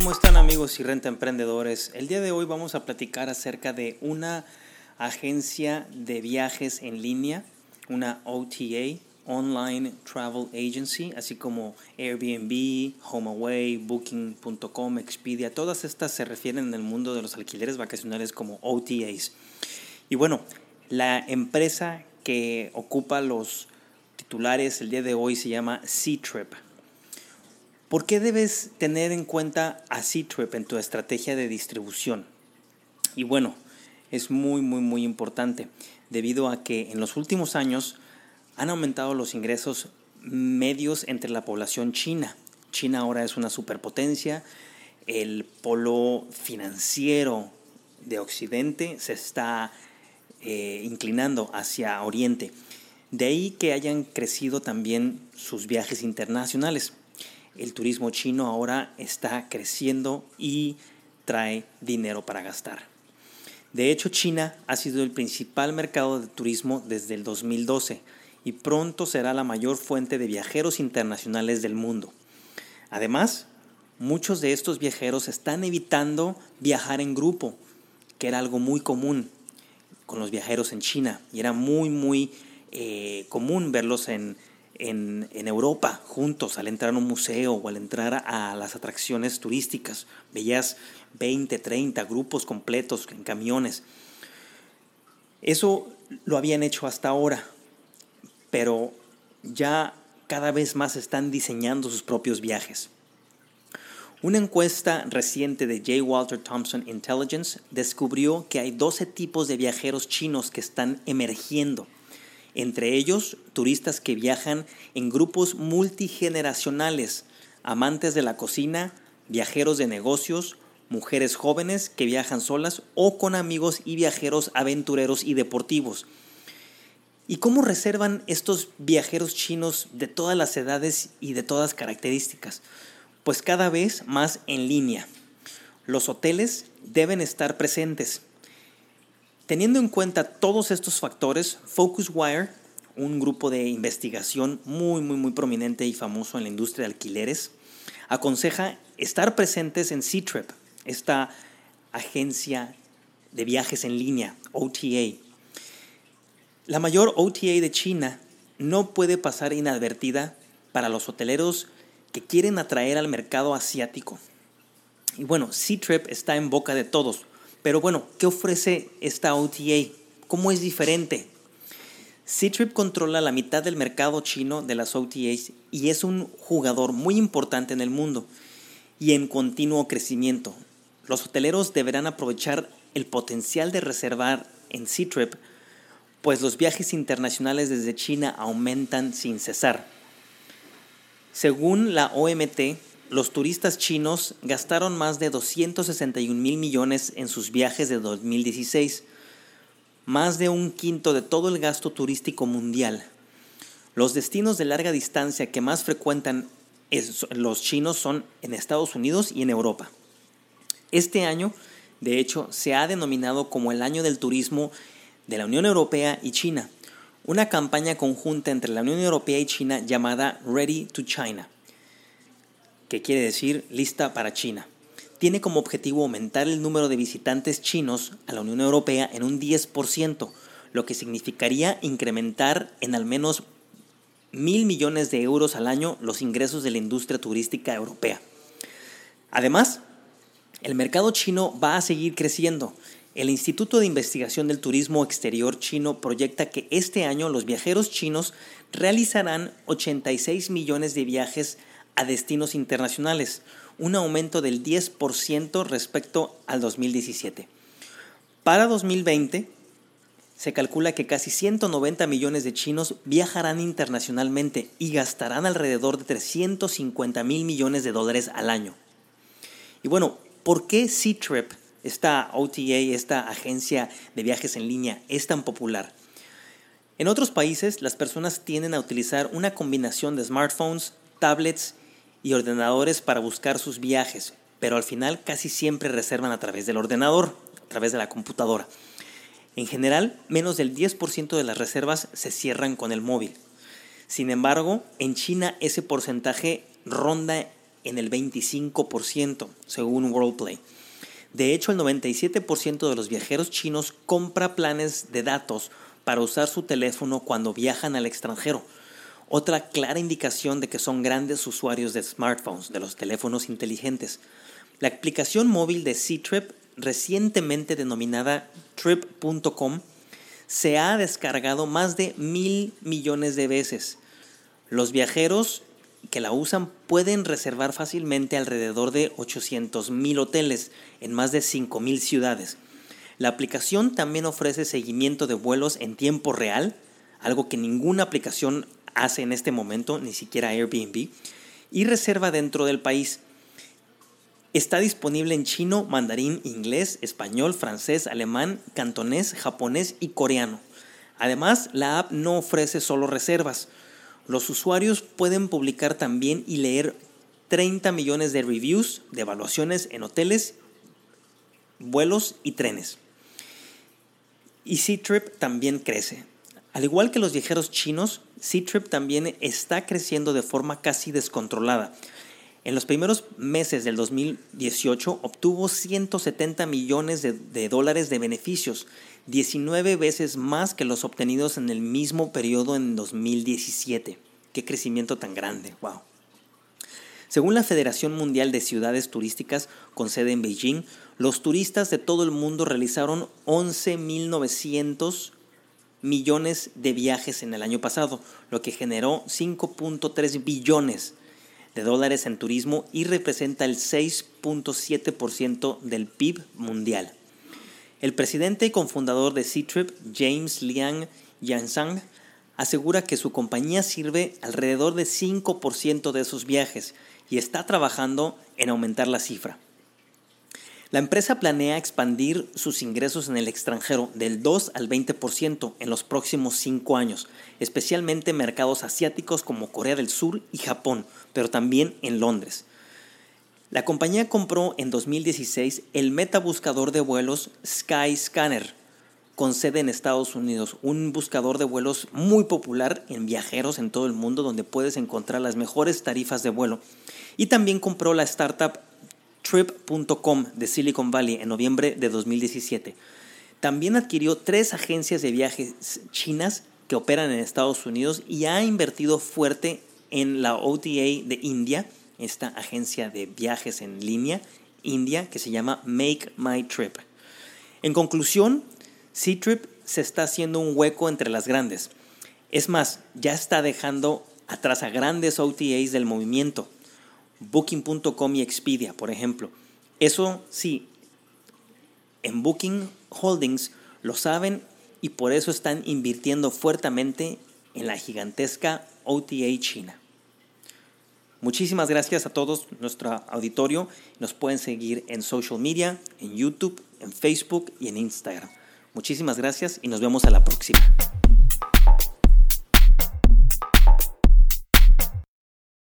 ¿Cómo están amigos y renta emprendedores? El día de hoy vamos a platicar acerca de una agencia de viajes en línea, una OTA, Online Travel Agency, así como Airbnb, HomeAway, Booking.com, Expedia, todas estas se refieren en el mundo de los alquileres vacacionales como OTAs. Y bueno, la empresa que ocupa los titulares el día de hoy se llama C-Trip. ¿Por qué debes tener en cuenta a C-Trip en tu estrategia de distribución? Y bueno, es muy, muy, muy importante, debido a que en los últimos años han aumentado los ingresos medios entre la población china. China ahora es una superpotencia, el polo financiero de Occidente se está eh, inclinando hacia Oriente. De ahí que hayan crecido también sus viajes internacionales el turismo chino ahora está creciendo y trae dinero para gastar. De hecho, China ha sido el principal mercado de turismo desde el 2012 y pronto será la mayor fuente de viajeros internacionales del mundo. Además, muchos de estos viajeros están evitando viajar en grupo, que era algo muy común con los viajeros en China y era muy, muy eh, común verlos en en, Europa juntos al entrar a un museo o al entrar a las atracciones turísticas. Veías 20, 30 grupos completos en camiones. Eso lo habían hecho hasta ahora, pero ya cada vez más están diseñando sus propios viajes. Una encuesta reciente de J. Walter Thompson Intelligence descubrió que hay 12 tipos de viajeros chinos que están emergiendo entre ellos turistas que viajan en grupos multigeneracionales, amantes de la cocina, viajeros de negocios, mujeres jóvenes que viajan solas o con amigos y viajeros aventureros y deportivos. ¿Y cómo reservan estos viajeros chinos de todas las edades y de todas características? Pues cada vez más en línea. Los hoteles deben estar presentes Teniendo en cuenta todos estos factores, Focuswire, un grupo de investigación muy, muy, muy prominente y famoso en la industria de alquileres, aconseja estar presentes en C-Trip, esta agencia de viajes en línea, OTA. La mayor OTA de China no puede pasar inadvertida para los hoteleros que quieren atraer al mercado asiático. Y bueno, C-Trip está en boca de todos, pero bueno, ¿qué ofrece esta OTA? ¿Cómo es diferente? Ctrip controla la mitad del mercado chino de las OTAs y es un jugador muy importante en el mundo y en continuo crecimiento. Los hoteleros deberán aprovechar el potencial de reservar en Ctrip, pues los viajes internacionales desde China aumentan sin cesar. Según la OMT, los turistas chinos gastaron más de 261 mil millones en sus viajes de 2016, más de un quinto de todo el gasto turístico mundial. Los destinos de larga distancia que más frecuentan los chinos son en Estados Unidos y en Europa. Este año, de hecho, se ha denominado como el año del turismo de la Unión Europea y China, una campaña conjunta entre la Unión Europea y China llamada Ready to China que quiere decir lista para China. Tiene como objetivo aumentar el número de visitantes chinos a la Unión Europea en un 10%, lo que significaría incrementar en al menos mil millones de euros al año los ingresos de la industria turística europea. Además, el mercado chino va a seguir creciendo. El Instituto de Investigación del Turismo Exterior chino proyecta que este año los viajeros chinos realizarán 86 millones de viajes a destinos internacionales, un aumento del 10% respecto al 2017. Para 2020, se calcula que casi 190 millones de chinos viajarán internacionalmente y gastarán alrededor de 350 mil millones de dólares al año. Y bueno, ¿por qué C-Trip, esta OTA, esta agencia de viajes en línea, es tan popular? En otros países, las personas tienden a utilizar una combinación de smartphones, tablets y ordenadores para buscar sus viajes, pero al final casi siempre reservan a través del ordenador, a través de la computadora. En general, menos del 10% de las reservas se cierran con el móvil. Sin embargo, en China ese porcentaje ronda en el 25%, según WorldPlay. De hecho, el 97% de los viajeros chinos compra planes de datos para usar su teléfono cuando viajan al extranjero. Otra clara indicación de que son grandes usuarios de smartphones, de los teléfonos inteligentes. La aplicación móvil de C-Trip, recientemente denominada trip.com, se ha descargado más de mil millones de veces. Los viajeros que la usan pueden reservar fácilmente alrededor de 800 mil hoteles en más de 5 mil ciudades. La aplicación también ofrece seguimiento de vuelos en tiempo real, algo que ninguna aplicación hace en este momento, ni siquiera Airbnb, y reserva dentro del país. Está disponible en chino, mandarín, inglés, español, francés, alemán, cantonés, japonés y coreano. Además, la app no ofrece solo reservas. Los usuarios pueden publicar también y leer 30 millones de reviews de evaluaciones en hoteles, vuelos y trenes y C-Trip también crece. Al igual que los viajeros chinos, C-Trip también está creciendo de forma casi descontrolada. En los primeros meses del 2018 obtuvo 170 millones de, dólares de beneficios, 19 veces más que los obtenidos en el mismo periodo en 2017. Qué crecimiento tan grande, wow. Según la Federación Mundial de Ciudades Turísticas con sede en Beijing, los turistas de todo el mundo realizaron 11.900 millones de viajes en el año pasado, lo que generó 5.3 billones de dólares en turismo y representa el 6.7% del PIB mundial. El presidente y cofundador de C-Trip, James Liang Yansang, asegura que su compañía sirve alrededor de 5% de esos viajes y está trabajando en aumentar la cifra. La empresa planea expandir sus ingresos en el extranjero del 2 al 20% en los próximos 5 años, especialmente en mercados asiáticos como Corea del Sur y Japón, pero también en Londres. La compañía compró en 2016 el metabuscador de vuelos Skyscanner, con sede en Estados Unidos, un buscador de vuelos muy popular en viajeros en todo el mundo donde puedes encontrar las mejores tarifas de vuelo y también compró la startup Trip.com de Silicon Valley en noviembre de 2017. También adquirió tres agencias de viajes chinas que operan en Estados Unidos y ha invertido fuerte en la OTA de India, esta agencia de viajes en línea India que se llama Make My Trip. En conclusión, C-Trip se está haciendo un hueco entre las grandes. Es más, ya está dejando atrás a grandes OTAs del movimiento. Booking.com y Expedia, por ejemplo. Eso sí, en Booking Holdings lo saben y por eso están invirtiendo fuertemente en la gigantesca OTA China. Muchísimas gracias a todos nuestro auditorio. Nos pueden seguir en social media, en YouTube, en Facebook y en Instagram. Muchísimas gracias y nos vemos a la próxima.